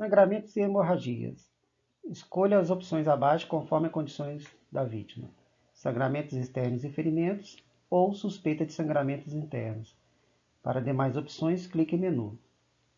Sangramentos e hemorragias. Escolha as opções abaixo conforme as condições da vítima. Sangramentos externos e ferimentos ou suspeita de sangramentos internos. Para demais opções, clique em menu.